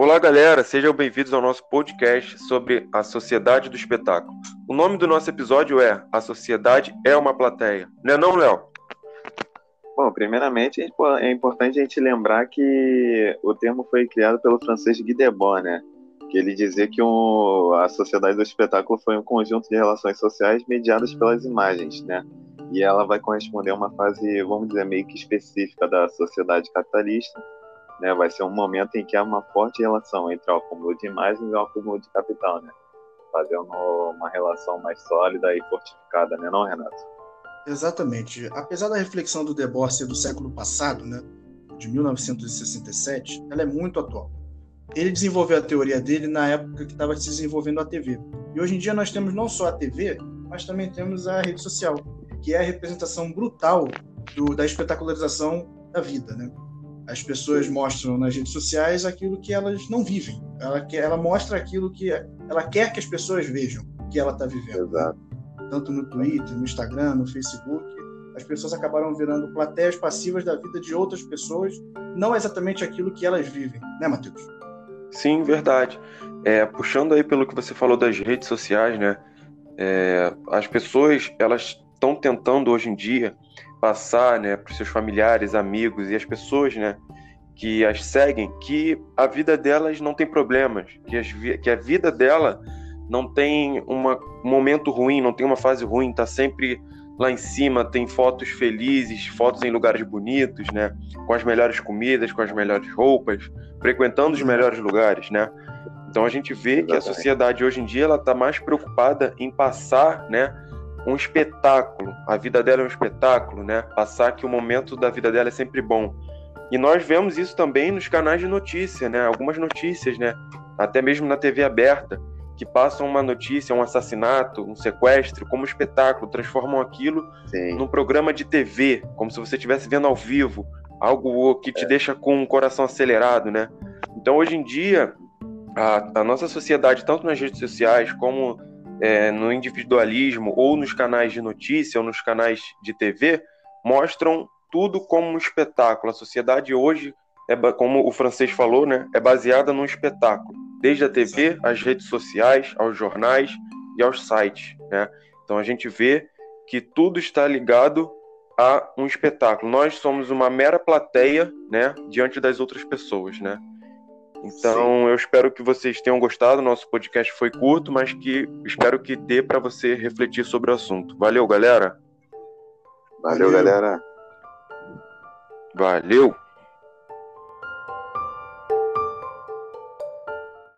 Olá, galera, sejam bem-vindos ao nosso podcast sobre a sociedade do espetáculo. O nome do nosso episódio é A Sociedade é uma Plateia. Não é não, Léo? Bom, primeiramente é importante a gente lembrar que o termo foi criado pelo francês Guy Debord, né? Que ele dizia que um, a sociedade do espetáculo foi um conjunto de relações sociais mediadas pelas imagens, né? E ela vai corresponder a uma fase, vamos dizer, meio que específica da sociedade capitalista, né, vai ser um momento em que há uma forte relação entre o acúmulo de imagens e o acúmulo de capital, né? Fazendo uma relação mais sólida e fortificada, né, não, Renato? Exatamente. Apesar da reflexão do Debord ser do século passado, né, de 1967, ela é muito atual. Ele desenvolveu a teoria dele na época que estava se desenvolvendo a TV. E hoje em dia nós temos não só a TV, mas também temos a rede social, que é a representação brutal do, da espetacularização da vida, né? As pessoas mostram nas redes sociais aquilo que elas não vivem. Ela, quer, ela mostra aquilo que ela quer que as pessoas vejam que ela está vivendo. Exato. Tanto no Twitter, no Instagram, no Facebook, as pessoas acabaram virando plateias passivas da vida de outras pessoas, não exatamente aquilo que elas vivem, né, Matheus? Sim, verdade. É, puxando aí pelo que você falou das redes sociais, né? É, as pessoas elas estão tentando hoje em dia passar né, para os seus familiares, amigos e as pessoas né, que as seguem que a vida delas não tem problemas, que, as, que a vida dela não tem uma, um momento ruim, não tem uma fase ruim, está sempre lá em cima, tem fotos felizes, fotos em lugares bonitos, né, com as melhores comidas, com as melhores roupas, frequentando os melhores lugares, né. Então a gente vê que a sociedade hoje em dia ela está mais preocupada em passar, né, um espetáculo. A vida dela é um espetáculo, né? Passar que o momento da vida dela é sempre bom. E nós vemos isso também nos canais de notícia, né? Algumas notícias, né? Até mesmo na TV aberta, que passam uma notícia, um assassinato, um sequestro, como espetáculo, transformam aquilo Sim. num programa de TV, como se você estivesse vendo ao vivo, algo que te é. deixa com o coração acelerado, né? Então, hoje em dia, a, a nossa sociedade, tanto nas redes sociais como é, no individualismo ou nos canais de notícia ou nos canais de TV mostram tudo como um espetáculo. A sociedade hoje, é, como o francês falou, né, é baseada num espetáculo, desde a TV, as redes sociais, aos jornais e aos sites. Né? Então a gente vê que tudo está ligado a um espetáculo. Nós somos uma mera plateia, né, diante das outras pessoas, né? Então, Sim. eu espero que vocês tenham gostado. Nosso podcast foi curto, mas que espero que dê para você refletir sobre o assunto. Valeu, galera. Valeu, Valeu. galera. Valeu.